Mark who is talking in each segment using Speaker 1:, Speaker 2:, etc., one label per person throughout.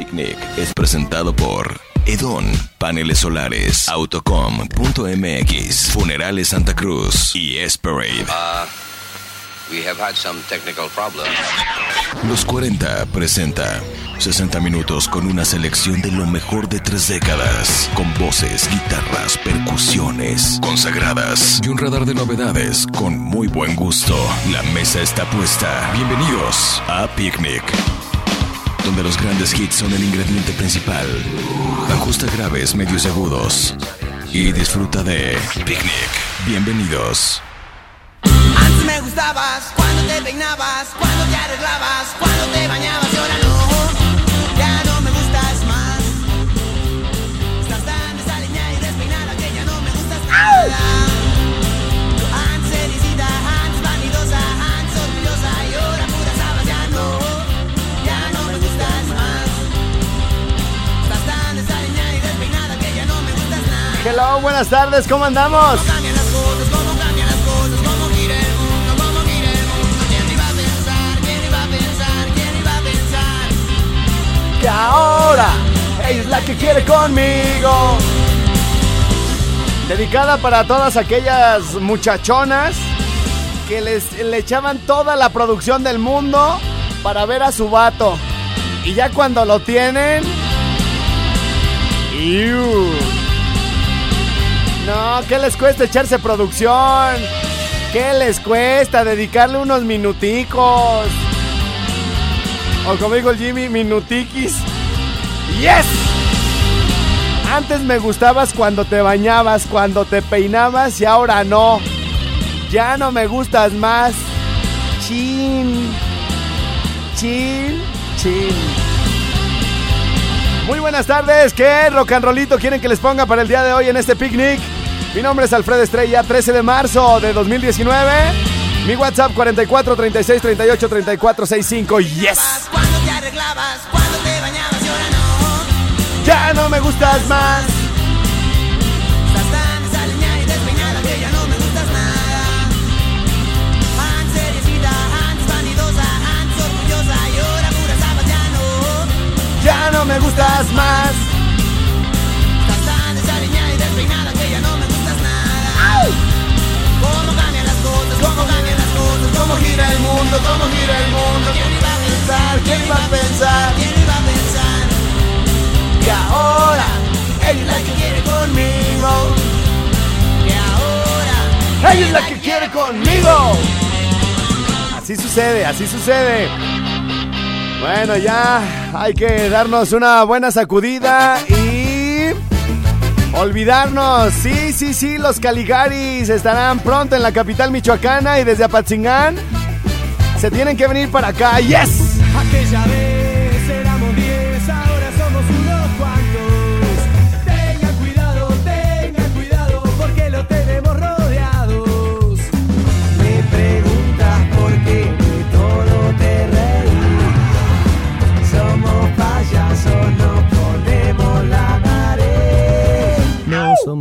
Speaker 1: Picnic es presentado por Edon, Paneles Solares, Autocom.mx, Funerales Santa Cruz y Esperade.
Speaker 2: Uh, we have had some technical problems.
Speaker 1: Los 40 presenta 60 minutos con una selección de lo mejor de tres décadas, con voces, guitarras, percusiones consagradas y un radar de novedades con muy buen gusto. La mesa está puesta. Bienvenidos a Picnic donde los grandes hits son el ingrediente principal. Ajusta graves, medios agudos. Y disfruta de Picnic. Bienvenidos.
Speaker 3: Antes me gustabas cuando te peinabas, cuando te arreglabas, cuando te bañabas y ahora no. Ya no me gustas más. Estás tan desaliñada y despeinada que ya no me gustas nada. Pensar? ¿Quién iba a pensar?
Speaker 4: Que ahora es la que quiere conmigo. Dedicada para todas aquellas muchachonas que les, le echaban toda la producción del mundo para ver a su vato. Y ya cuando lo tienen... ¡iu! No, ¿qué les cuesta echarse producción? ¿Qué les cuesta dedicarle unos minuticos? O como dijo el Jimmy, minutiquis. ¡Yes! Antes me gustabas cuando te bañabas, cuando te peinabas y ahora no. Ya no me gustas más. Chin. Chin. Chin. Muy buenas tardes. ¿Qué rock and rollito quieren que les ponga para el día de hoy en este picnic? Mi nombre es Alfredo Estrella, 13 de marzo de 2019. Mi WhatsApp 44 36 38 34 65. Yes.
Speaker 3: Cuando te arreglabas, cuando te bañabas ahora no.
Speaker 4: Ya no me gustas más.
Speaker 3: Estás tan desaliñada y despeinada que ya no me gustas nada. Antes seriecita, antes vanidosa, antes orgullosa y ahora pura sabas ya no.
Speaker 4: Ya no me gustas más.
Speaker 3: Cómo gira el mundo, cómo gira el mundo. ¿Quién iba a pensar? ¿Quién iba a pensar? ¿Quién iba a pensar?
Speaker 4: Que ahora
Speaker 3: Ella es la que quiere conmigo. Que ahora
Speaker 4: ella es la que quiere conmigo. Así sucede, así sucede. Bueno, ya hay que darnos una buena sacudida y olvidarnos. Sí, sí, sí, los Caligaris estarán pronto en la capital michoacana y desde Apatzingán se tienen que venir para acá. ¡Yes!
Speaker 5: Aquella vez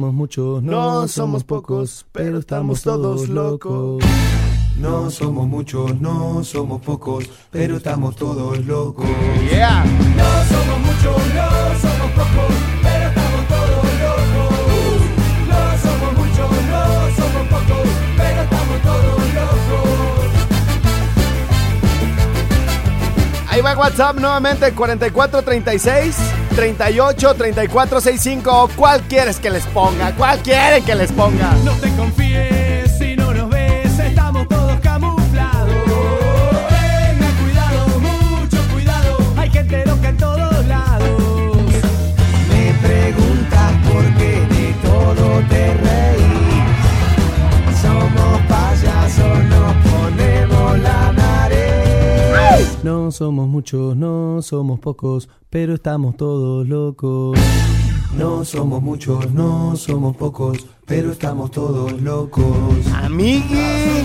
Speaker 5: somos muchos,
Speaker 4: No somos pocos, pero estamos todos locos.
Speaker 5: No somos muchos, no somos pocos, pero estamos todos locos.
Speaker 4: Yeah.
Speaker 5: No somos muchos, no somos pocos, pero estamos todos locos. No somos muchos, no somos pocos, pero estamos todos locos.
Speaker 4: Ahí va WhatsApp nuevamente 4436 38 34 65. ¿Cuál quieres que les ponga? ¿Cuál quieren que les ponga?
Speaker 5: No te confíes No somos muchos, no somos pocos, pero estamos todos locos. No somos muchos, no somos pocos, pero estamos todos locos.
Speaker 4: Amigui,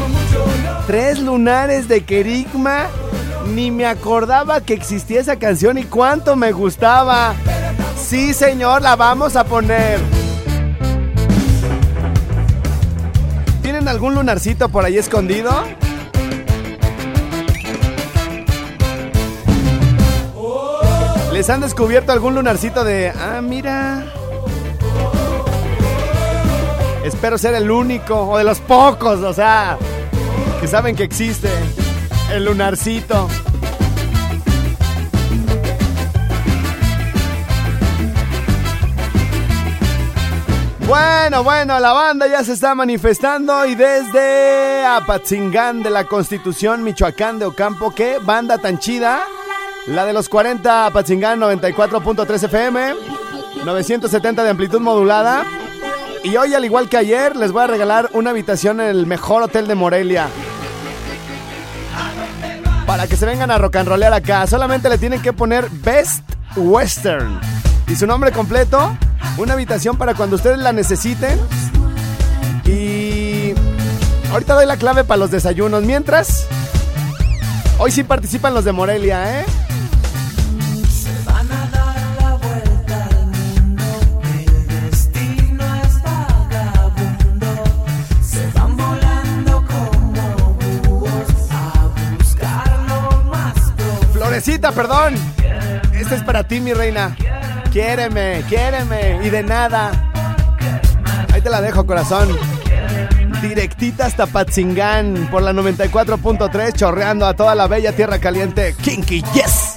Speaker 4: tres lunares de Kerigma. Ni me acordaba que existía esa canción y cuánto me gustaba. Sí, señor, la vamos a poner. ¿Tienen algún lunarcito por ahí escondido? ¿Les han descubierto algún lunarcito de... Ah, mira... Espero ser el único o de los pocos, o sea, que saben que existe el lunarcito. Bueno, bueno, la banda ya se está manifestando y desde Apatzingán de la Constitución, Michoacán de Ocampo, qué banda tan chida. La de los 40 Apatzingán 94.3 FM, 970 de amplitud modulada. Y hoy, al igual que ayer, les voy a regalar una habitación en el mejor hotel de Morelia. Para que se vengan a rock and rollear acá, solamente le tienen que poner Best Western. Y su nombre completo, una habitación para cuando ustedes la necesiten. Y ahorita doy la clave para los desayunos. Mientras, hoy sí participan los de Morelia, ¿eh? Florecita, perdón. Este es para ti, mi reina. Quiéreme, quiéreme. Y de nada. Ahí te la dejo, corazón. Directita hasta Patzingán por la 94.3, chorreando a toda la bella tierra caliente. Kinky, yes.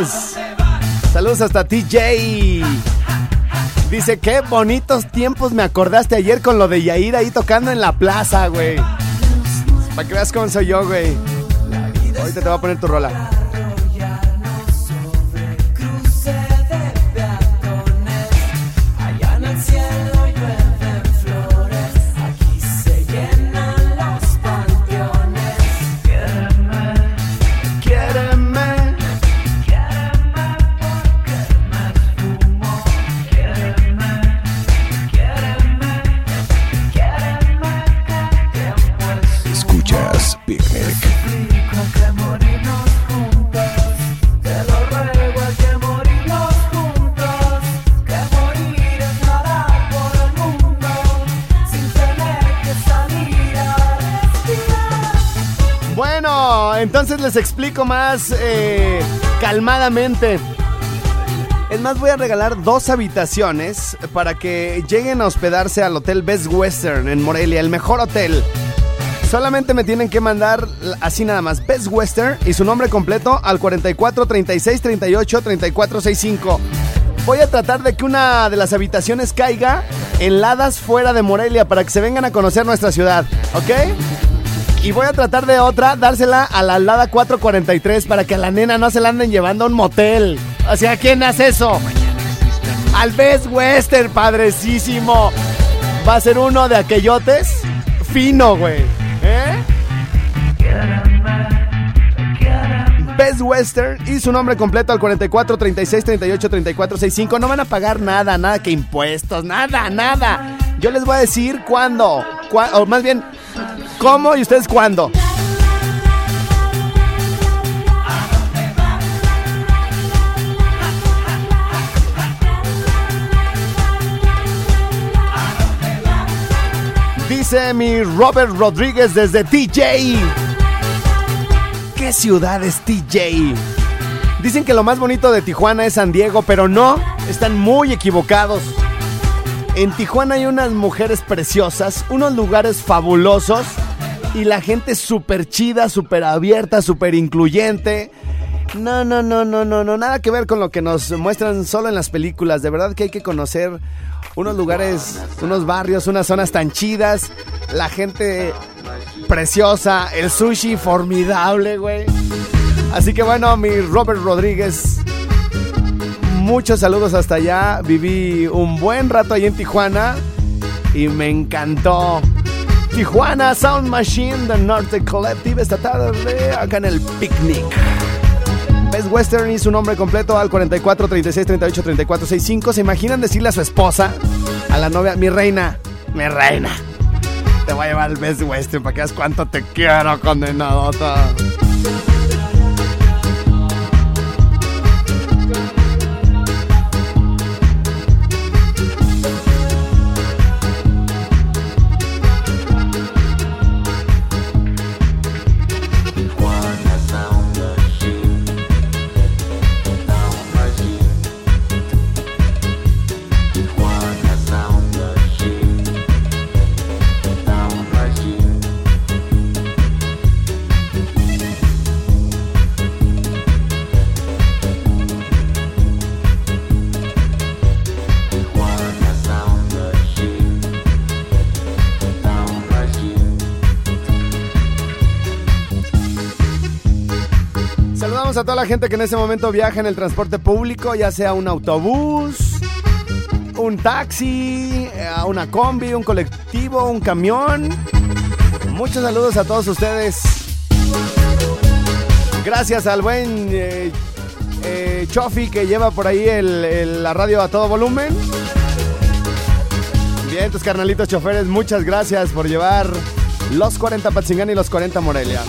Speaker 4: Rodríguez. Saludos hasta TJ. Dice, qué bonitos tiempos me acordaste ayer con lo de Yair ahí tocando en la plaza, güey. Para que veas cómo soy yo, güey. Ahorita te voy a poner tu rola. Bueno, entonces les explico más eh, calmadamente. Es más, voy a regalar dos habitaciones para que lleguen a hospedarse al Hotel Best Western en Morelia, el mejor hotel. Solamente me tienen que mandar así nada más, Best Western y su nombre completo al 44 36 38 34 65. Voy a tratar de que una de las habitaciones caiga en ladas fuera de Morelia para que se vengan a conocer nuestra ciudad, ¿ok? Y voy a tratar de otra, dársela a la Lada 443 para que a la nena no se la anden llevando a un motel. O sea, ¿quién hace eso? Al Best Western, padrecísimo. Va a ser uno de aquellotes fino, güey. ¿Eh? Best Western y su nombre completo al 44 36 38 34 65. No van a pagar nada, nada que impuestos, nada, nada. Yo les voy a decir cuándo, o más bien, cómo y ustedes cuándo. Dice mi Robert Rodríguez desde TJ. ¿Qué ciudad es TJ? Dicen que lo más bonito de Tijuana es San Diego, pero no, están muy equivocados. En Tijuana hay unas mujeres preciosas, unos lugares fabulosos y la gente súper chida, súper abierta, súper incluyente. No, no, no, no, no, no, nada que ver con lo que nos muestran solo en las películas. De verdad que hay que conocer unos lugares, unos barrios, unas zonas tan chidas, la gente preciosa, el sushi formidable, güey. Así que bueno, mi Robert Rodríguez, muchos saludos hasta allá. Viví un buen rato ahí en Tijuana y me encantó. Tijuana Sound Machine de Norte Collective esta tarde acá en el picnic. Best Western y su nombre completo al 44 36 38 34 65. ¿Se imaginan decirle a su esposa, a la novia, mi reina, mi reina? Te voy a llevar al Best Western para que veas cuánto te quiero, condenadota. Toda la gente que en ese momento viaja en el transporte público, ya sea un autobús, un taxi, eh, una combi, un colectivo, un camión. Muchos saludos a todos ustedes. Gracias al buen eh, eh, que lleva por ahí la radio a todo volumen. Bien, tus carnalitos choferes, muchas gracias por llevar los 40 Patzingán y los 40 Morelia.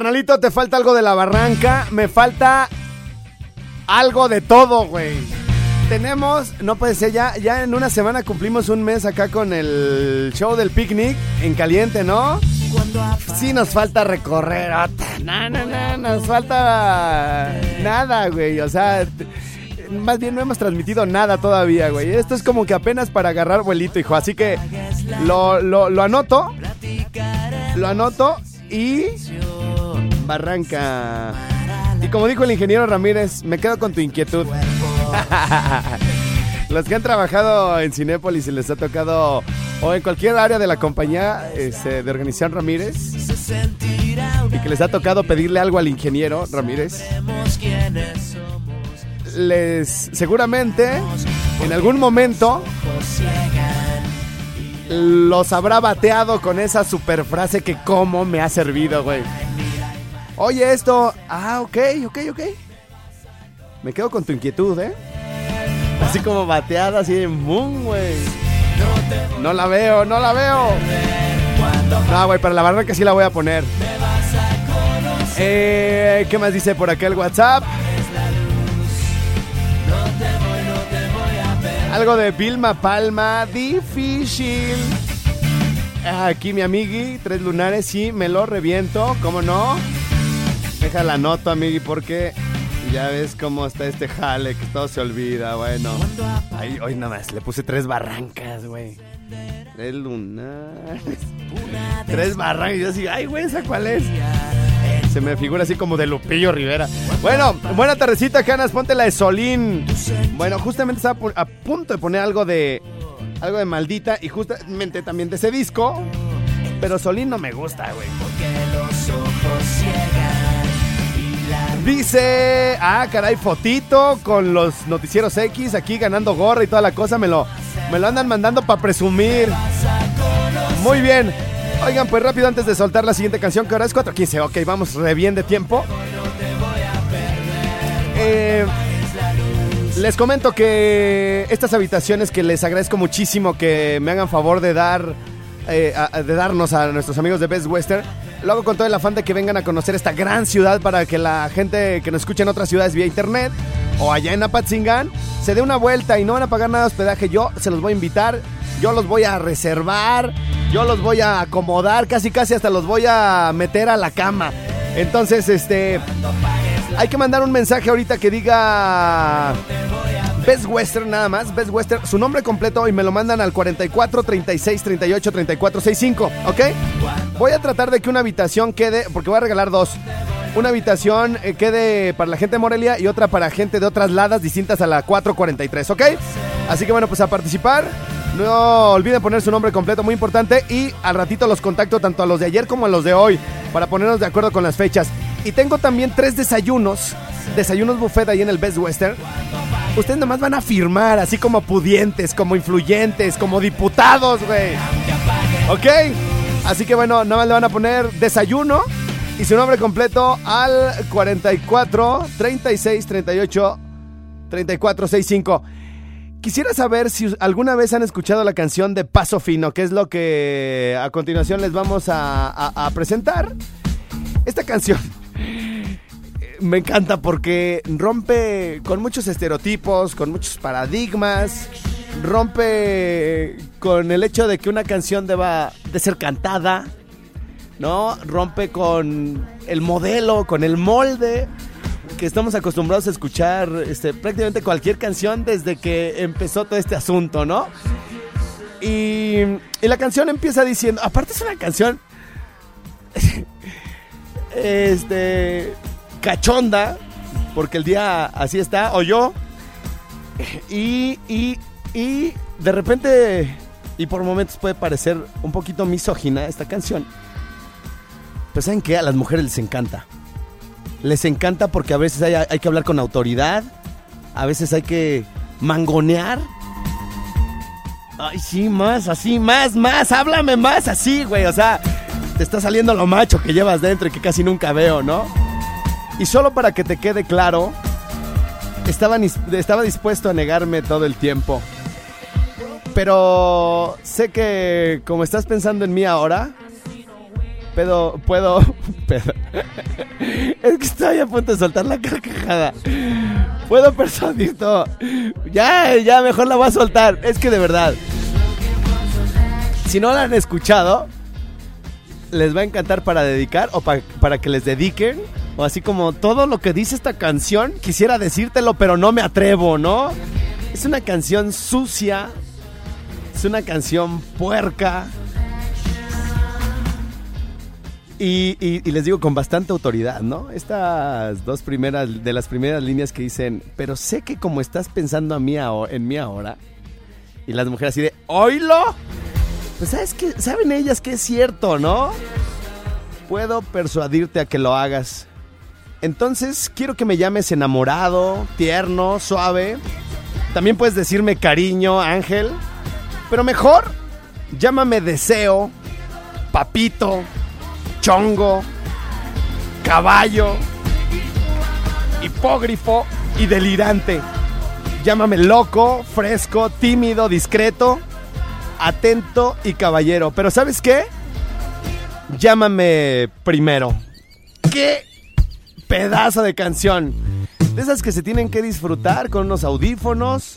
Speaker 4: Carnalito, te falta algo de la barranca. Me falta algo de todo, güey. Tenemos, no puede ser, ya, ya en una semana cumplimos un mes acá con el show del picnic en caliente, ¿no? Sí nos falta recorrer, no, no, no, nos falta nada, güey. O sea, más bien no hemos transmitido nada todavía, güey. Esto es como que apenas para agarrar vuelito, hijo. Así que lo, lo, lo anoto, lo anoto y Barranca. Y como dijo el ingeniero Ramírez, me quedo con tu inquietud. Los que han trabajado en Cinépolis y les ha tocado, o en cualquier área de la compañía este, de Organización Ramírez, y que les ha tocado pedirle algo al ingeniero Ramírez, les seguramente en algún momento los habrá bateado con esa super frase que cómo me ha servido, güey. Oye, esto. Ah, ok, ok, ok. Me quedo con tu inquietud, ¿eh? Así como bateada, así de boom, güey. No la veo, no la veo. No, güey, para la barranca sí la voy a poner. Eh, ¿Qué más dice por acá el WhatsApp? Algo de Vilma Palma, difícil. Aquí mi amigui, tres lunares, sí, me lo reviento, ¿cómo no? Deja la nota, amigui, porque ya ves cómo está este jale, que todo se olvida, bueno. Ahí, hoy nada más, le puse tres barrancas, güey. Tres lunares. Tres barrancas, yo así, ay, güey, ¿esa cuál es? Se me figura así como de Lupillo Rivera. Bueno, buena tardecita, Canas, ponte la de Solín. Bueno, justamente estaba a punto de poner algo de algo de maldita y justamente también de ese disco. Pero Solín no me gusta, güey. Dice, ah, caray, fotito con los noticieros X aquí ganando gorra y toda la cosa. Me lo, me lo andan mandando para presumir. Muy bien. Oigan, pues rápido antes de soltar la siguiente canción, que ahora es 4.15. Ok, vamos re bien de tiempo. Eh, les comento que estas habitaciones que les agradezco muchísimo que me hagan favor de dar eh, de darnos a nuestros amigos de Best Western. Lo hago con todo el afán de que vengan a conocer esta gran ciudad para que la gente que nos escucha en otras ciudades vía internet o allá en Apatzingán se dé una vuelta y no van a pagar nada de hospedaje. Yo se los voy a invitar, yo los voy a reservar, yo los voy a acomodar, casi casi hasta los voy a meter a la cama. Entonces, este, hay que mandar un mensaje ahorita que diga Best Western nada más, Best Western, su nombre completo y me lo mandan al 44 36 38 34 65, ¿ok? Voy a tratar de que una habitación quede, porque voy a regalar dos. Una habitación eh, quede para la gente de Morelia y otra para gente de otras ladas distintas a la 443, ¿ok? Así que bueno, pues a participar. No olviden poner su nombre completo, muy importante. Y al ratito los contacto tanto a los de ayer como a los de hoy para ponernos de acuerdo con las fechas. Y tengo también tres desayunos, desayunos buffet ahí en el Best Western. Ustedes nomás van a firmar, así como pudientes, como influyentes, como diputados, güey. ¿Ok? Así que bueno, nada más le van a poner desayuno y su nombre completo al 44 36 38 34 65. Quisiera saber si alguna vez han escuchado la canción de Paso Fino, que es lo que a continuación les vamos a, presentar. Esta canción me encanta porque rompe con muchos estereotipos, con muchos paradigmas, rompe con el hecho de que una canción deba de ser cantada, ¿no? Rompe con el modelo, con el molde que estamos acostumbrados a escuchar este, prácticamente cualquier canción desde que empezó todo este asunto, ¿no? Y, y la canción empieza diciendo, aparte es una canción, este, cachonda, porque el día así está, o yo, y, y, y de repente, y por momentos puede parecer un poquito misógina esta canción, pero ¿saben qué? A las mujeres les encanta. Les encanta porque a veces hay, hay que hablar con autoridad, a veces hay que mangonear. Ay, sí, más, así, más, más, háblame más, así, güey. O sea, te está saliendo lo macho que llevas dentro y que casi nunca veo, ¿no? Y solo para que te quede claro, estaba, estaba dispuesto a negarme todo el tiempo. Pero sé que como estás pensando en mí ahora, puedo, es que estoy a punto de soltar la carcajada. Puedo persuadir todo. Ya, ya, mejor la voy a soltar. Es que de verdad, si no la han escuchado, les va a encantar para dedicar o pa- para que les dediquen. O así como todo lo que dice esta canción, quisiera decírtelo, pero no me atrevo, ¿no? Es una canción sucia. Es una canción puerca. Y, les digo con bastante autoridad, ¿no? Estas dos primeras, de las primeras líneas que dicen, pero sé que como estás pensando a mí en mí ahora, y las mujeres así de, ¿oílo? Pues sabes que, saben ellas que es cierto, ¿no? Puedo persuadirte a que lo hagas. Entonces quiero que me llames enamorado, tierno, suave. También puedes decirme cariño, ángel. Pero mejor, llámame deseo, papito, chongo, caballo, hipógrifo y delirante. Llámame loco, fresco, tímido, discreto, atento y caballero. Pero ¿sabes qué? Llámame primero. ¡Qué pedazo de canción! De esas que se tienen que disfrutar con unos audífonos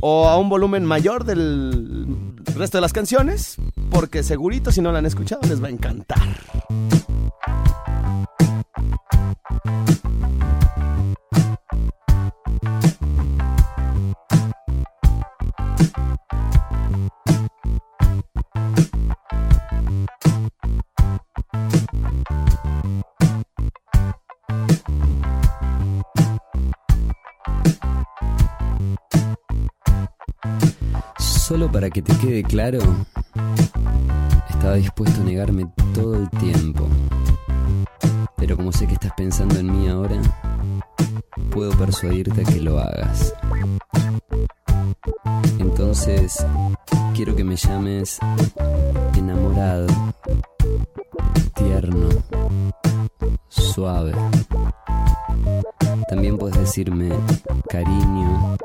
Speaker 4: o a un volumen mayor del resto de las canciones, porque segurito si no la han escuchado les va a encantar.
Speaker 6: Solo para que te quede claro, estaba dispuesto a negarme todo el tiempo. Pero como sé que estás pensando en mí ahora, puedo persuadirte a que lo hagas. Entonces, quiero que me llames enamorado, tierno, suave. También puedes decirme cariño,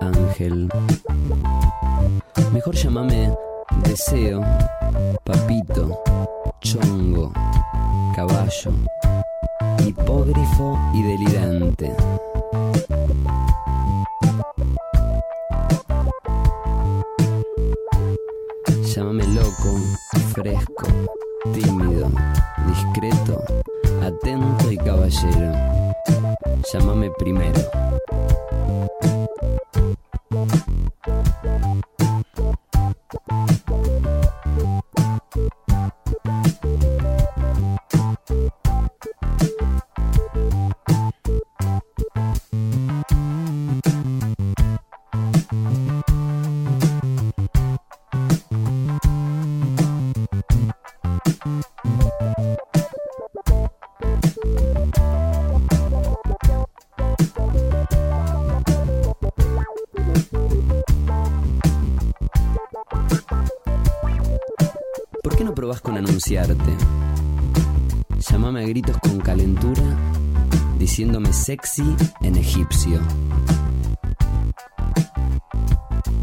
Speaker 6: ángel. Mejor llámame deseo, papito, chongo, caballo, hipógrifo y delirante. ¿Por qué no probás con anunciarte? Llámame a gritos con calentura, diciéndome sexy en egipcio.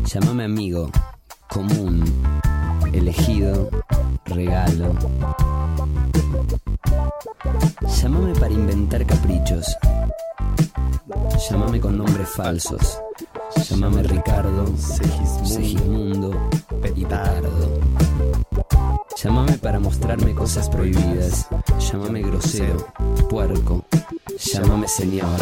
Speaker 6: Llámame amigo, común, elegido, regalo. Inventar caprichos. Llámame con nombres falsos. Llámame Ricardo, Segismundo Petardo. Llámame para mostrarme cosas prohibidas. Llámame grosero, puerco. Llámame señor.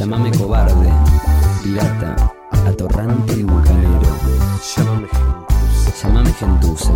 Speaker 6: Llámame cobarde, pirata, atorrante y bucanero.
Speaker 4: Llámame
Speaker 6: Llámame gentuza.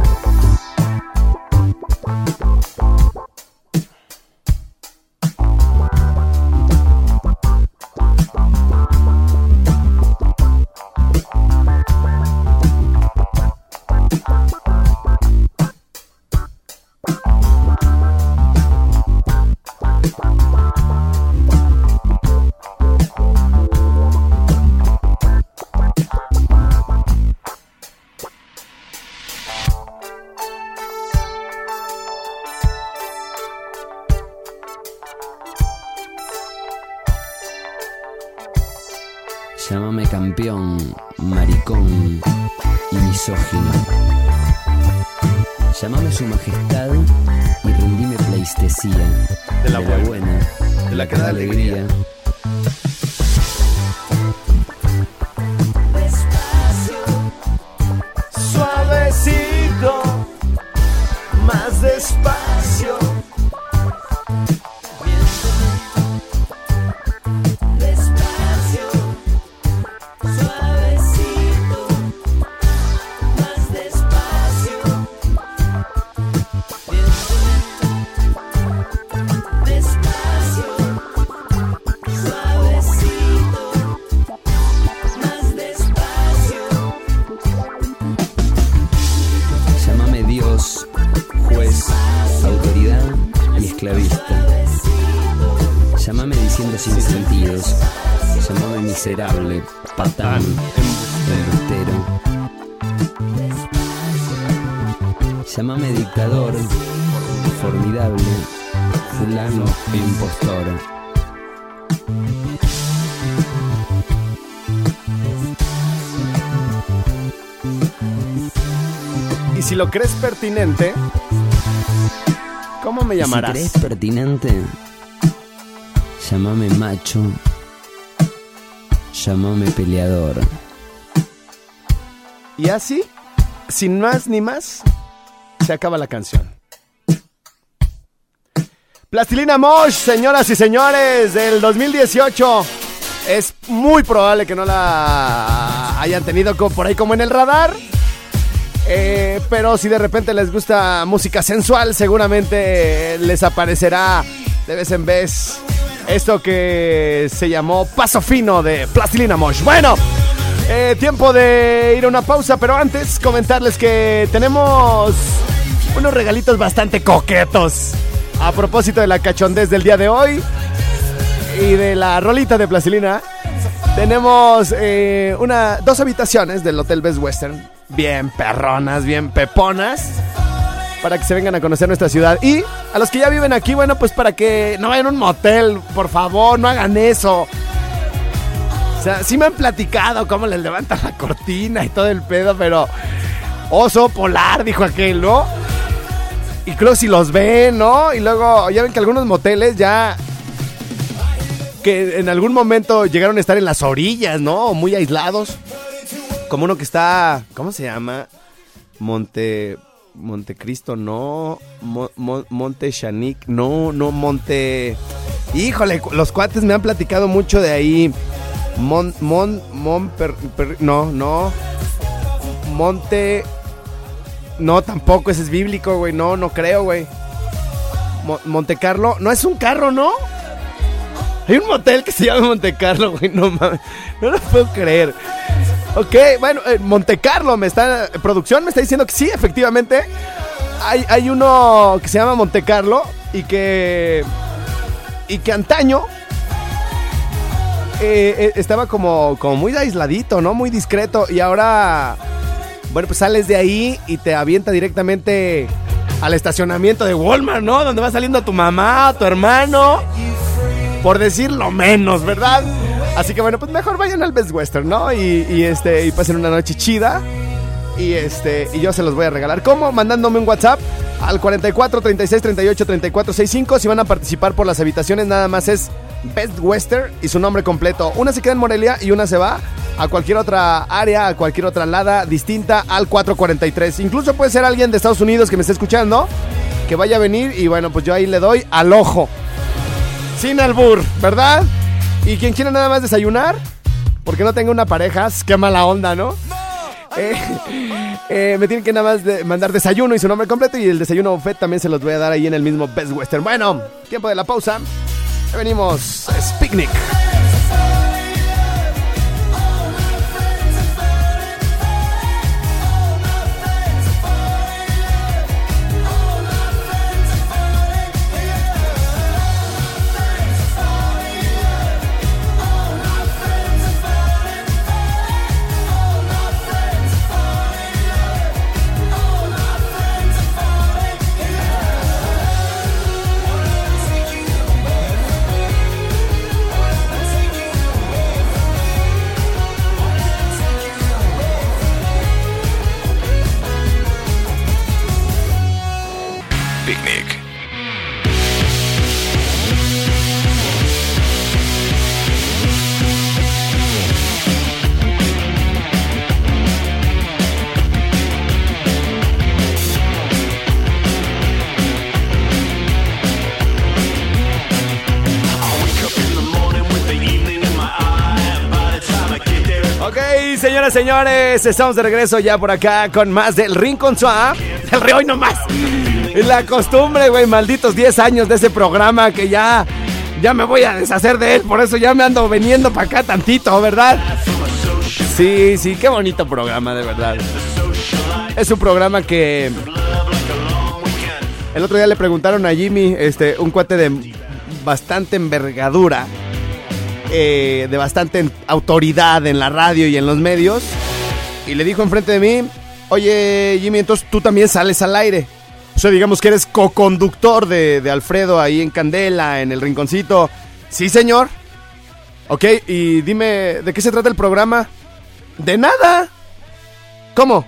Speaker 6: Sin sentidos. Llámame miserable, patán, embustero. Llámame dictador, formidable, fulano e impostor.
Speaker 4: Y si lo crees pertinente, ¿cómo me llamarás?
Speaker 6: Si crees pertinente, llámame macho, llámame peleador.
Speaker 4: Y así, sin más ni más, se acaba la canción. Plastilina Mosh, señoras y señores, del 2018. Es muy probable que no la hayan tenido por ahí como en el radar. Eh, pero si de repente les gusta música sensual, seguramente les aparecerá de vez en vez esto que se llamó Paso Fino de Plastilina Mosh. Bueno, eh, tiempo de ir a una pausa, pero antes comentarles que tenemos unos regalitos bastante coquetos a propósito de la cachondez del día de hoy y de la rolita de Plastilina. Tenemos eh, una, dos habitaciones del Hotel Best Western, bien perronas, bien peponas, para que se vengan a conocer nuestra ciudad. Y a los que ya viven aquí, bueno, pues para que no vayan a un motel, por favor, no hagan eso. O sea, sí me han platicado cómo les levantan la cortina y todo el pedo, pero oso polar, dijo aquel, ¿no? Y creo si los ven, ¿no? Y luego, ya ven que algunos moteles ya que en algún momento llegaron a estar en las orillas, ¿no? Muy aislados. Como uno que está, ¿cómo se llama? Monte Montecristo, no. Mo- Mo- Monte Shanic, no, no, Monte. Híjole, los cuates me han platicado mucho de ahí. Mon, Mon, Mon, per- no, no. Monte. No, tampoco, ese es bíblico, güey. No, no creo, güey. Mo- Monte Carlo, no es un carro, ¿no? Hay un motel que se llama Monte Carlo, güey, no mames. No lo puedo creer. Ok, bueno, eh, Monte Carlo me está. Producción me está diciendo que sí, efectivamente. Hay, hay uno que se llama Monte Carlo y que. Y que antaño. eh, eh, estaba como, como muy aisladito, ¿no? Muy discreto. Y ahora. Bueno, pues sales de ahí y te avienta directamente al estacionamiento de Walmart, ¿no? Donde va saliendo tu mamá, tu hermano por decir lo menos, ¿verdad? Así que bueno, pues mejor vayan al Best Western, ¿no? Y, y, este, y pasen una noche chida. Y este, y yo se los voy a regalar. ¿Cómo? Mandándome un WhatsApp al 44 36 38 34 65. Si van a participar por las habitaciones, nada más es Best Western y su nombre completo. Una se queda en Morelia y una se va a cualquier otra área, a cualquier otra lada distinta al 443. Incluso puede ser alguien de Estados Unidos que me esté escuchando, que vaya a venir y bueno, pues yo ahí le doy al ojo. Sin albur, ¿verdad? Y quien quiera nada más desayunar, porque no tenga una pareja, qué mala onda, ¿no? Eh, eh, me tienen que nada más de- mandar desayuno y su nombre completo y el desayuno buffet también se los voy a dar ahí en el mismo Best Western. Bueno, tiempo de la pausa. Ya venimos, es picnic.
Speaker 1: Picnic.
Speaker 4: Señores, estamos de regreso ya por acá con más del Rincón Suá. El re hoy nomás. La costumbre, güey, malditos 10 años de ese programa que ya, ya me voy a deshacer de él. Por eso ya me ando veniendo para acá tantito, ¿verdad? Sí, sí, qué bonito programa, de verdad. Es un programa que... El otro día le preguntaron a Jimmy, este, un cuate de bastante envergadura, eh, de bastante autoridad en la radio y en los medios, y le dijo enfrente de mí, oye Jimmy, entonces tú también sales al aire. O sea, digamos que eres co-conductor de, de Alfredo ahí en Candela, en el rinconcito. Sí, señor. Ok, y dime, ¿de qué se trata el programa? De nada. ¿Cómo?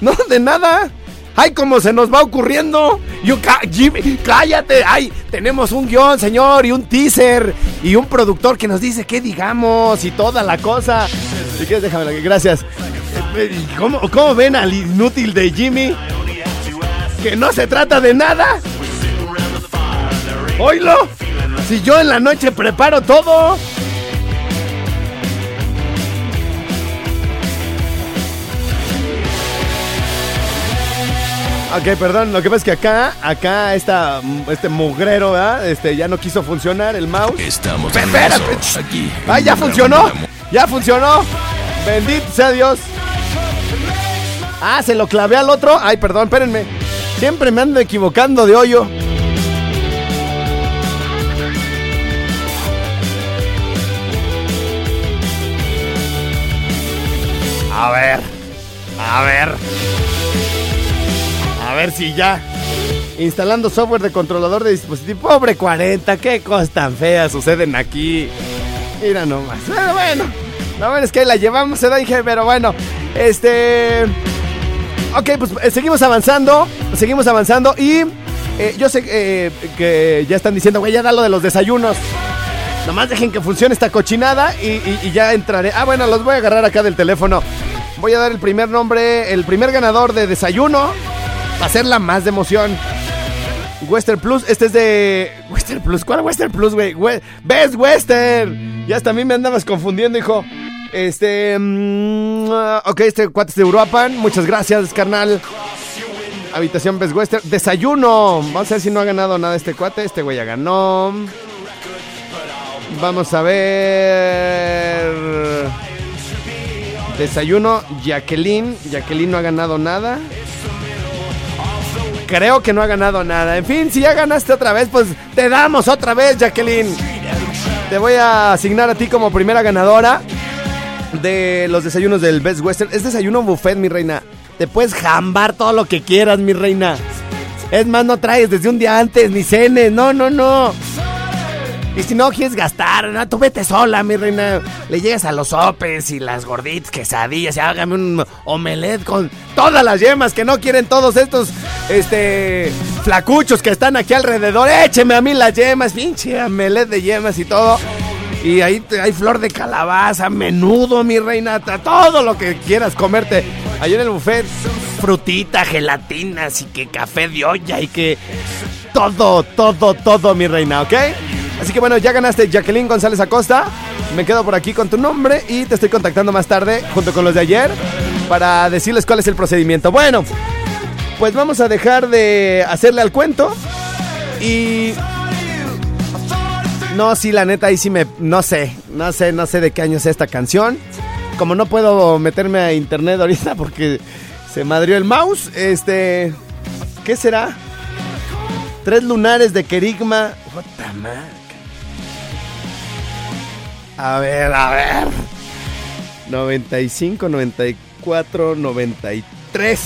Speaker 4: No, de nada. Ay, como se nos va ocurriendo. Yo, Jimmy, cállate. Ay, tenemos un guion, señor, y un teaser, y un productor que nos dice qué digamos, y toda la cosa. Si quieres, déjame, gracias. Eh, ¿Cómo, ¿Cómo ven al inútil de Jimmy? Que no se trata de nada. Oílo. Si yo en la noche preparo todo. Ok, perdón, lo que pasa es que acá, acá esta, este mugrero, ¿verdad? Este, ya no quiso funcionar el mouse.
Speaker 1: Estamos regreso aquí.
Speaker 4: ¡Ah, ya funcionó! ¡Ya funcionó! ¡Bendito sea Dios! Ah, se lo clavé al otro. Ay, perdón, espérenme. Siempre me ando equivocando de hoyo. A ver. A ver. Ver si ya. Instalando software de controlador de dispositivo. Pobre 40, qué cosas tan feas suceden aquí. Mira nomás. Pero bueno. Lo bueno es que la llevamos, se da dije, pero bueno. Este. Ok, pues eh, seguimos avanzando. Seguimos avanzando. Y eh, yo sé eh, que ya están diciendo, güey, ya da lo de los desayunos. Nomás dejen que funcione esta cochinada y ya entraré. Ah, bueno, los voy a agarrar acá del teléfono. Voy a dar el primer nombre, el primer ganador de desayuno. Hacerla más de emoción. Western Plus, este es de. Western Plus, ¿cuál Western Plus, güey? Best Western. Ya hasta a mí me andabas confundiendo, hijo. Este. mm, ok, este cuate es de Uruapan. Muchas gracias, carnal. Habitación Best Western. Desayuno. Vamos a ver si no ha ganado nada este cuate. Este güey ya ganó. Vamos a ver. Desayuno, Jacqueline. Jacqueline no ha ganado nada. Creo que no ha ganado nada. En fin, si ya ganaste otra vez, pues te damos otra vez, Jacqueline. Te voy a asignar a ti como primera ganadora de los desayunos del Best Western. Es desayuno buffet, mi reina. Te puedes jambar todo lo que quieras, mi reina. Es más, no traes desde un día antes ni cenes. No, no, no. Y si no quieres gastar, no, tú vete sola, mi reina. Le llegas a los sopes y las gorditas, quesadillas, y hágame un omelette con todas las yemas que no quieren todos estos, este, flacuchos que están aquí alrededor. Écheme a mí las yemas, pinche omelette de yemas y todo. Y ahí hay flor de calabaza, menudo, mi reina, todo lo que quieras comerte. Ahí en el buffet, frutita, gelatinas y que café de olla y que todo, todo, todo, mi reina, ¿ok? Así que bueno, ya ganaste Jacqueline González Acosta. Me quedo por aquí con tu nombre y te estoy contactando más tarde, junto con los de ayer, para decirles cuál es el procedimiento. Bueno, pues vamos a dejar de hacerle al cuento y... No, sí, la neta, ahí sí me... No sé, no sé, no sé de qué año es esta canción. Como no puedo meterme a internet ahorita porque se madrió el mouse, este... ¿Qué será? Tres lunares de querigma. What the man? A ver, a ver. 95, 94, 93.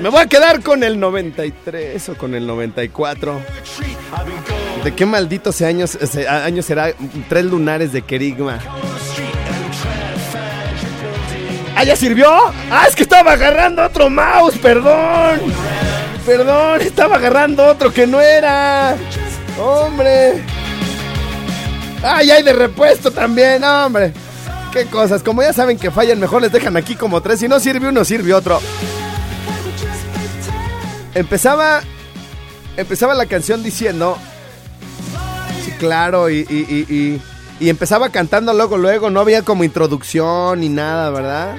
Speaker 4: Me voy a quedar con el 93 o con el 94. ¿De qué malditos años, ese año será tres lunares de querigma? ¡Ah, ya sirvió! ¡Ah, es que estaba agarrando otro mouse! ¡Perdón! Perdón, estaba agarrando otro que no era. ¡Hombre! ¡Ay, hay de repuesto también! ¡Hombre! ¡Qué cosas! Como ya saben que fallan, mejor les dejan aquí como tres. Si no sirve uno, sirve otro. Empezaba. Empezaba la canción diciendo. Sí, claro, y, y, y, y- y empezaba cantando luego, luego. No había como introducción ni nada, ¿verdad?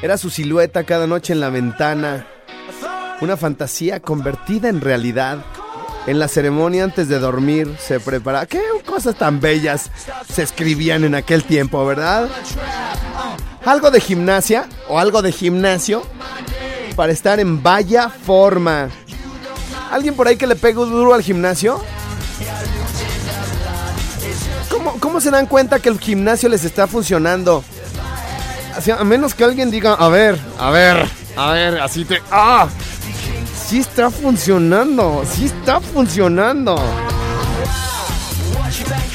Speaker 4: Era su silueta cada noche en la ventana. Una fantasía convertida en realidad. En la ceremonia antes de dormir se preparaba. ¿Qué cosas tan bellas se escribían en aquel tiempo, verdad? Algo de gimnasia o algo de gimnasio para estar en vaya forma. ¿Alguien por ahí que le pegue duro al gimnasio? ¿Cómo, cómo se dan cuenta que el gimnasio les está funcionando? A menos que alguien diga, a ver, a ver, a ver, así te... ¡Ah! Sí está funcionando, sí está funcionando.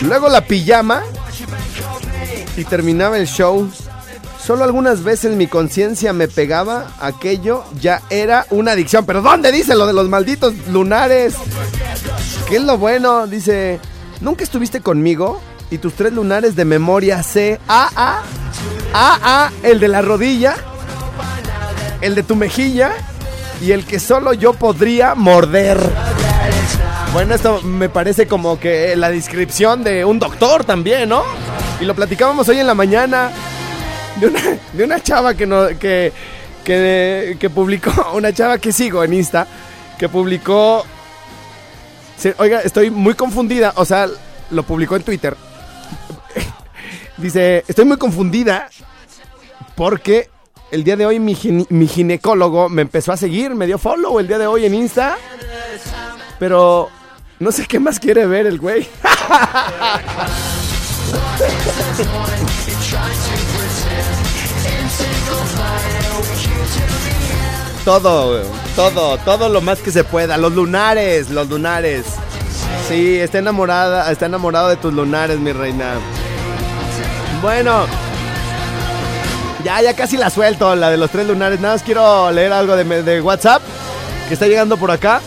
Speaker 4: Luego la pijama y terminaba el show. Solo algunas veces mi conciencia me pegaba, aquello ya era una adicción. Pero ¿dónde dice lo de los malditos lunares? ¿Qué es lo bueno? Dice, ¿nunca estuviste conmigo? Y tus tres lunares de memoria C, A, A, A, A, el de la rodilla, el de tu mejilla y el que solo yo podría morder. Bueno, esto me parece como que la descripción de un doctor también, ¿no? Y lo platicábamos hoy en la mañana. de una, de una chava que, no, que, que, que publicó, una chava que sigo en Insta, que publicó... oiga, estoy muy confundida, o sea, lo publicó en Twitter. Dice, estoy muy confundida porque el día de hoy mi, mi ginecólogo me empezó a seguir, me dio follow el día de hoy en Insta. Pero no sé qué más quiere ver el güey. Todo, todo, todo lo más que se pueda. Los lunares, los lunares. Sí, está enamorada, está enamorado de tus lunares, mi reina. Bueno, ya, ya casi la suelto, la de los tres lunares. Nada más quiero leer algo de, WhatsApp que está llegando por acá.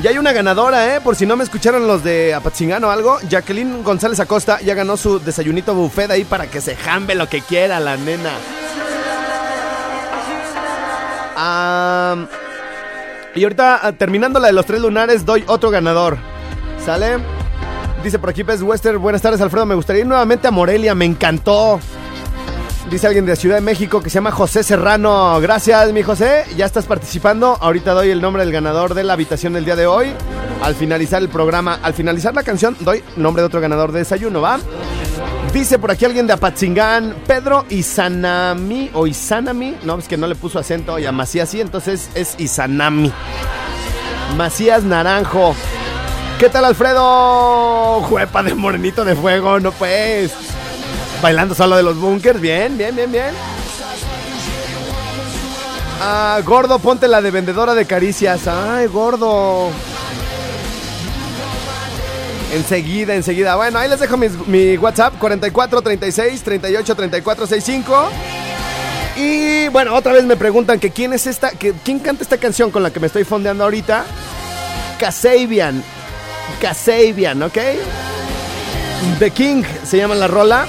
Speaker 4: Ya hay una ganadora, ¿eh? Por si no me escucharon los de Apatzingán o algo. Jacqueline González Acosta ya ganó su desayunito buffet ahí para que se jambe lo que quiera la nena. Y ahorita, ah, terminando la de los tres lunares, doy otro ganador. ¿Sale? Dice por aquí Pez Wester, buenas tardes Alfredo, me gustaría ir nuevamente a Morelia, me encantó. Dice alguien de Ciudad de México que se llama José Serrano. Gracias, mi José. Ya estás participando. Ahorita doy el nombre del ganador de la habitación del día de hoy. Al finalizar el programa, al finalizar la canción, doy nombre de otro ganador de desayuno, ¿va? Dice por aquí alguien de Apatzingán, Pedro Izanami o Izanami. No, es que no le puso acento y a Macías sí, entonces es Izanami. Macías Naranjo. ¿Qué tal, Alfredo? Juepa de morenito de fuego, no pues. Bailando solo de los bunkers, bien, bien, bien, bien. Ah, gordo, ponte la de vendedora de caricias. Ay, gordo. Enseguida, enseguida. Bueno, ahí les dejo mi WhatsApp, 44 36 38 34 65. Y bueno, otra vez me preguntan que quién es esta, que, quién canta esta canción con la que me estoy fondeando ahorita. Kasabian. Kasabian, ¿ok? The King se llama la rola.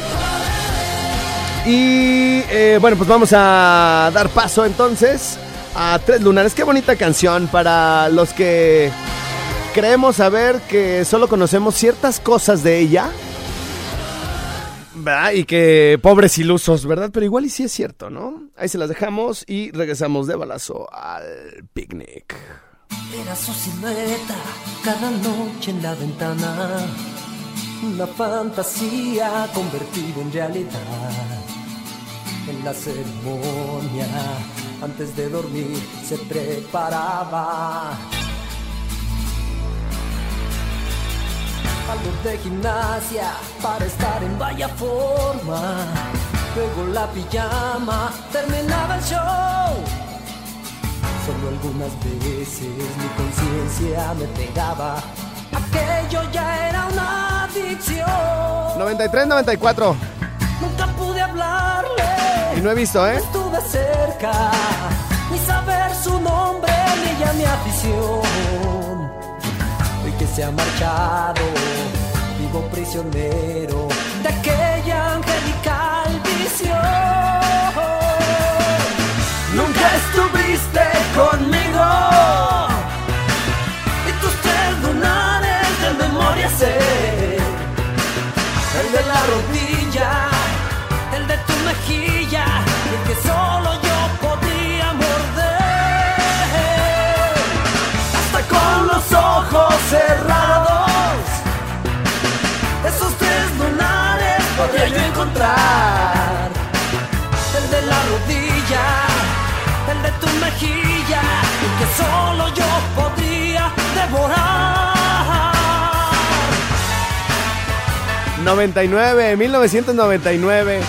Speaker 4: Y eh, bueno, pues vamos a dar paso entonces a Tres Lunares. Qué bonita canción para los que creemos saber que solo conocemos ciertas cosas de ella. ¿verdad? Y que pobres ilusos, ¿verdad? Pero igual y sí es cierto, ¿no? Ahí se las dejamos y regresamos de balazo al picnic.
Speaker 7: Era su silueta cada noche en la ventana. Una fantasía convertida en realidad. En la ceremonia, antes de dormir, se preparaba. Algo de gimnasia para estar en vaya forma. Luego la pijama, terminaba el show. Solo algunas veces mi conciencia me pegaba. Aquello ya era una adicción.
Speaker 4: 93-94.
Speaker 7: Nunca pude hablarle.
Speaker 4: No he visto, ¿eh?
Speaker 7: Estuve cerca, ni saber su nombre, ni ella mi afición. Hoy que se ha marchado, vivo prisionero de aquella angelical visión. Nunca estuviste conmigo. Y tus tres lunares de memoria sé. El de la cerrados, esos tres lunares podría yo encontrar. El de la rodilla, el de tu mejilla, el que solo yo podría devorar.
Speaker 4: 99, 1999.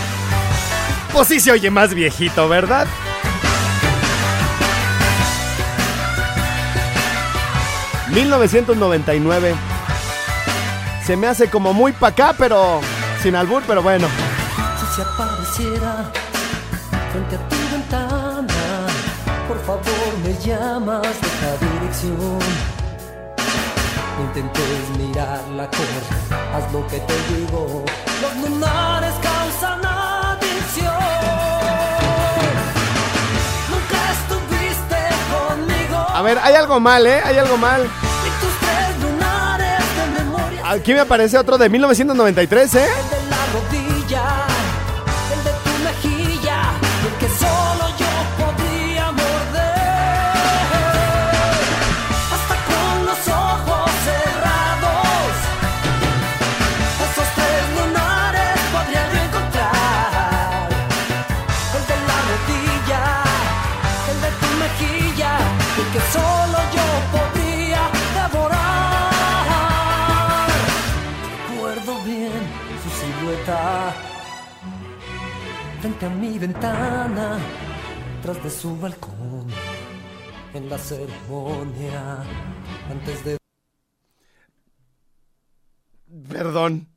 Speaker 4: Pues sí se oye más viejito, ¿verdad? ...1999... ...se me hace como muy pa' acá, pero... ...sin albur, pero bueno...
Speaker 7: Si se apareciera frente a tu ventana, por favor me llamas de esta dirección. No intentes mirarla con, haz lo que te digo. Los lunares causan adicción. Nunca estuviste conmigo.
Speaker 4: A ver, hay algo mal, ¿eh? Hay algo mal... Aquí me aparece otro de 1993, ¿eh?
Speaker 7: Frente a mi ventana, tras de su balcón, en la ceremonia, antes de
Speaker 4: Perdón,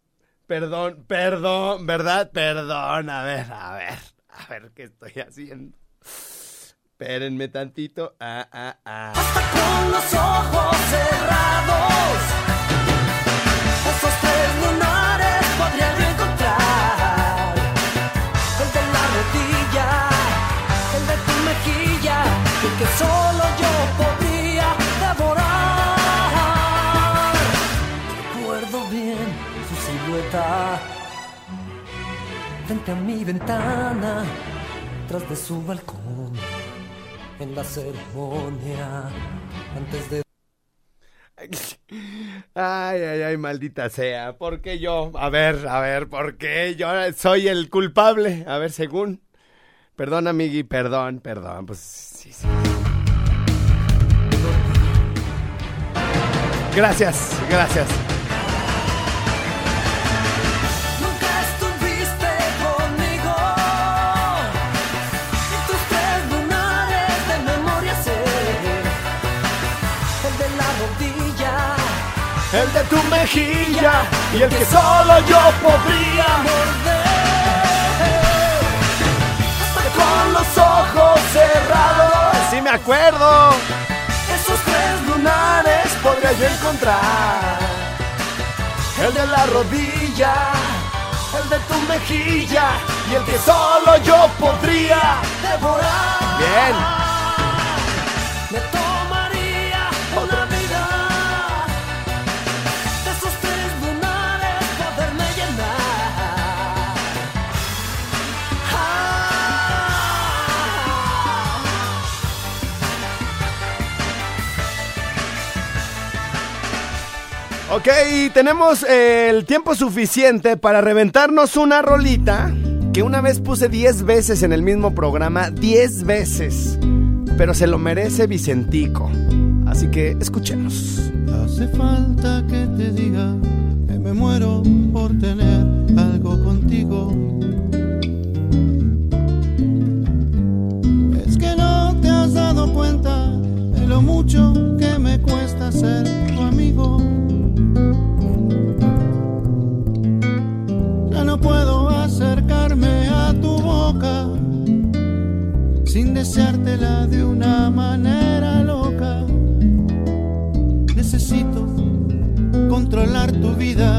Speaker 4: perdón, perdón, ¿verdad? Perdón, a ver, a ver, a ver qué estoy haciendo. Espérenme tantito. Ah, ah, ah.
Speaker 7: con los ojos cerrados. Esos tres lunares el que solo yo podría devorar. Recuerdo bien su silueta frente a mi ventana, tras de su balcón, en la ceremonia, antes de
Speaker 4: Ay, ay, ay, maldita sea. ¿Por qué yo? A ver, a ver, ¿por qué yo soy el culpable? A ver, según. Perdón, amigui, perdón, perdón. Pues sí, sí. Gracias, gracias.
Speaker 7: Nunca estuviste conmigo y tus tres lunares de memoria sé el de la rodilla,
Speaker 4: El de tu mejilla y el que solo yo podría
Speaker 7: morder
Speaker 4: con los ojos cerrados. Sí me acuerdo.
Speaker 7: esos tres
Speaker 4: Lunares podría yo encontrar. El de la rodilla, el de tu mejilla y el que solo yo podría
Speaker 7: devorar.
Speaker 4: Bien. Ok, tenemos eh, el tiempo suficiente para reventarnos una rolita que una vez puse 10 veces en el mismo programa, 10 veces. Pero se lo merece Vicentico. Así que escuchemos.
Speaker 8: Hace falta que te diga que me muero por tener algo contigo. Es que no te has dado cuenta de lo mucho que me cuesta ser tu amigo. De una manera loca. Necesito controlar tu vida,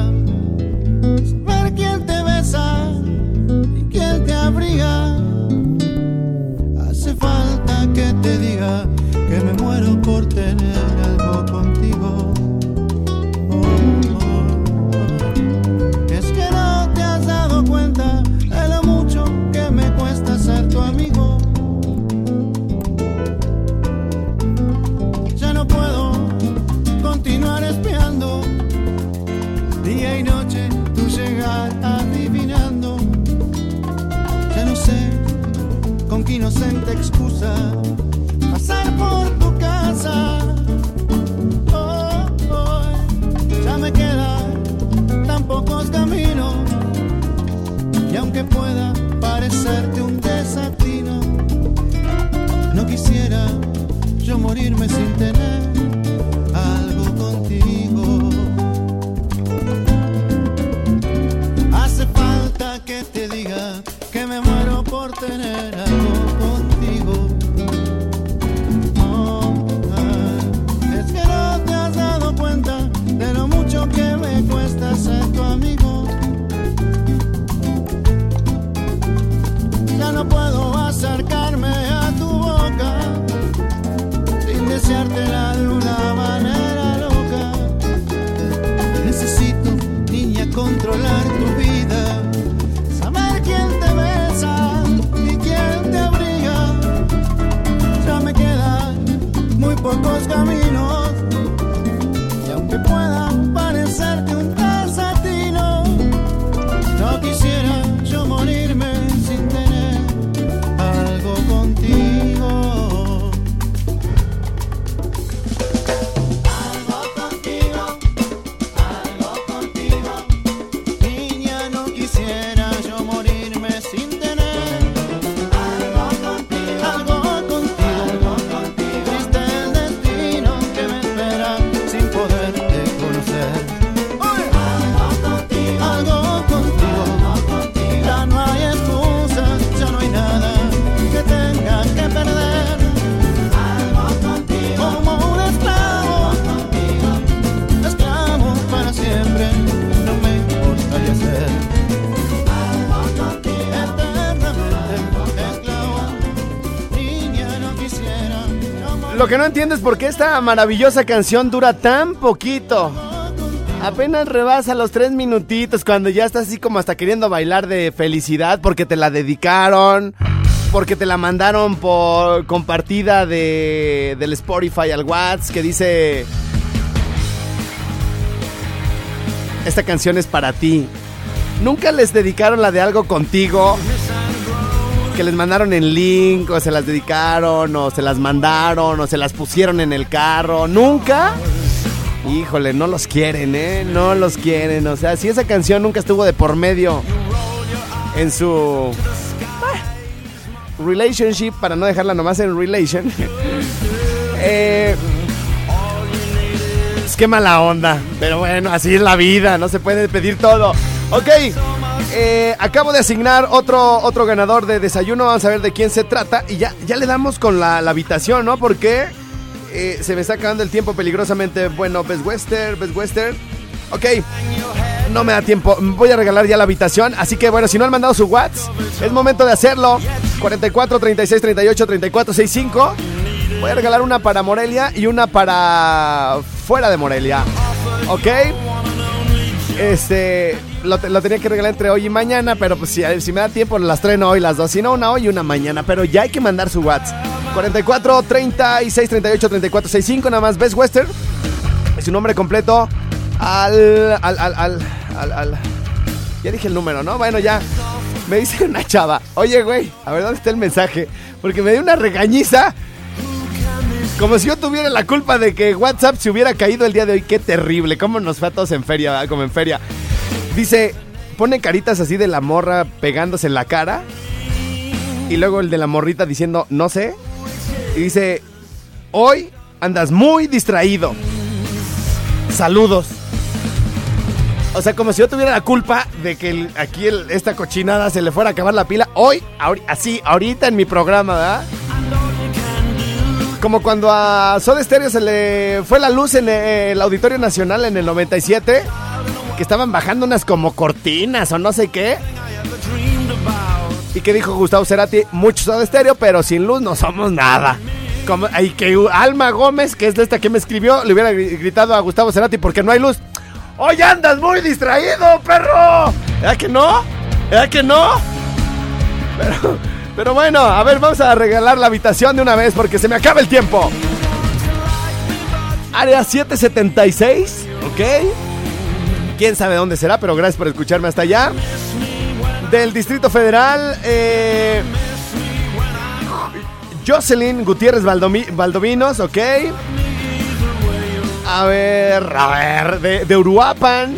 Speaker 8: lo que no
Speaker 4: entiendo es por qué esta maravillosa canción dura tan poquito. Apenas rebasa los tres minutitos cuando ya estás así como hasta queriendo bailar de felicidad porque te la dedicaron, porque te la mandaron por compartida de, del Spotify al WhatsApp que dice... Esta canción es para ti. Nunca les dedicaron la de algo contigo. Que les mandaron en link, o se las dedicaron, o se las mandaron, o se las pusieron en el carro. Nunca. Híjole, no los quieren, ¿eh? No los quieren. O sea, si esa canción nunca estuvo de por medio en su ah, relationship, para no dejarla nomás en relation. eh, es que mala onda. Pero bueno, así es la vida. No se puede pedir todo. Ok. Eh, acabo de asignar otro, otro ganador de desayuno. Vamos a ver de quién se trata. Y ya, ya le damos con la, la habitación, ¿no? Porque eh, se me está acabando el tiempo peligrosamente. Bueno, Best Western, Best Western. Ok. No me da tiempo. Voy a regalar ya la habitación. Así que bueno, si no han mandado su WhatsApp, es momento de hacerlo. 44 36 38 34 65. Voy a regalar una para Morelia y una para fuera de Morelia. ¿Ok? Este, lo, te- lo tenía que regalar entre hoy y mañana, pero pues si, me da tiempo las treno hoy las dos. Si no, una hoy y una mañana. Pero ya hay que mandar su WhatsApp. 44 36 38 34 65, nada más. Best Western. Y su nombre completo al, al, al, al, al, al- Ya dije el número, ¿no? Bueno, ya. Me dice una chava. Oye, güey, a ver dónde está el mensaje. Porque me dio una regañiza. Como si yo tuviera la culpa de que WhatsApp se hubiera caído el día de hoy. Qué terrible. ¿Cómo nos fue a todos en feria, verdad? Como en feria. Dice, pone caritas así de la morra pegándose en la cara. Y luego el de la morrita diciendo, no sé. Y dice, hoy andas muy distraído. Saludos. O sea, como si yo tuviera la culpa de que aquí esta cochinada se le fuera a acabar la pila. Hoy, así, ahorita en mi programa, ¿verdad? Como cuando a Soda Stereo se le fue la luz en el Auditorio Nacional en el 97, que estaban bajando unas como cortinas o no sé qué. Y que dijo Gustavo Cerati, mucho Soda Stereo, pero sin luz no somos nada. Como, y que Alma Gómez, que es de esta que me escribió, le hubiera gri- gritado a Gustavo Cerati porque no hay luz. ¡Hoy andas muy distraído, perro! ¿Verdad que no? ¿Verdad que no? Pero, pero bueno, a ver, vamos a regalar la habitación de una vez porque se me acaba el tiempo. Área 776, ¿ok? Quién sabe dónde será, pero gracias por escucharme hasta allá. Del Distrito Federal, eh, Jocelyn Gutiérrez Valdomi- Valdovinos, ¿ok? A ver, a ver, de, de Uruapan.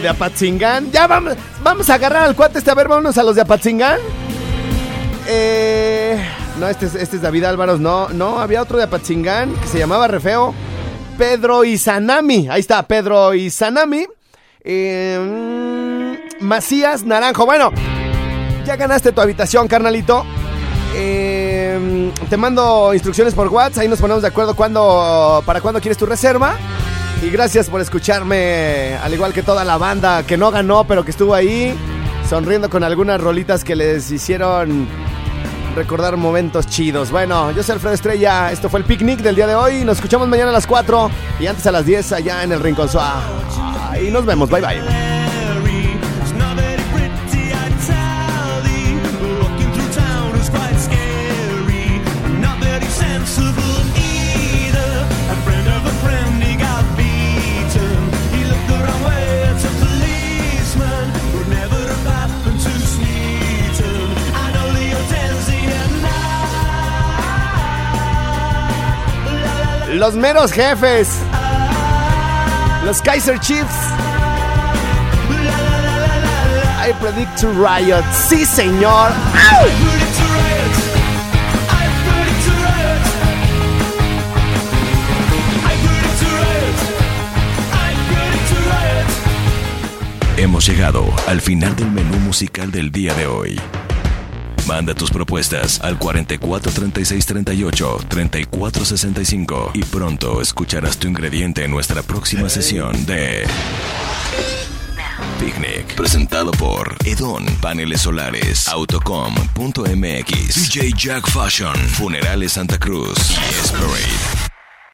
Speaker 4: De Apatzingán. Ya vamos, vamos a agarrar al cuate este. A ver, vámonos a los de Apatzingán. Eh, no, este es, este es David Álvaros. No, no, había otro de Apatzingán que se llamaba Refeo. Pedro Izanami. Ahí está, Pedro Izanami. Eh, Macías Naranjo. Bueno, ya ganaste tu habitación, carnalito. Eh, te mando instrucciones por WhatsApp. Ahí nos ponemos de acuerdo cuándo, para cuándo quieres tu reserva. Y gracias por escucharme, al igual que toda la banda que no ganó, pero que estuvo ahí, sonriendo con algunas rolitas que les hicieron recordar momentos chidos. Bueno, yo soy Alfredo Estrella, esto fue el picnic del día de hoy. Nos escuchamos mañana a las 4 y antes a las 10 allá en el Rincón Suá. Y nos vemos, bye bye. Los meros jefes. Los Kaiser Chiefs. I predict to riot. Sí, señor. ¡Au!
Speaker 1: Hemos llegado al final del menú musical del día de hoy. Manda tus propuestas al 44 36 38 34 65 y pronto escucharás tu ingrediente en nuestra próxima sesión de Picnic. Presentado por Edon Paneles Solares, Autocom.mx, DJ Jack Fashion, Funerales Santa Cruz y Esperate.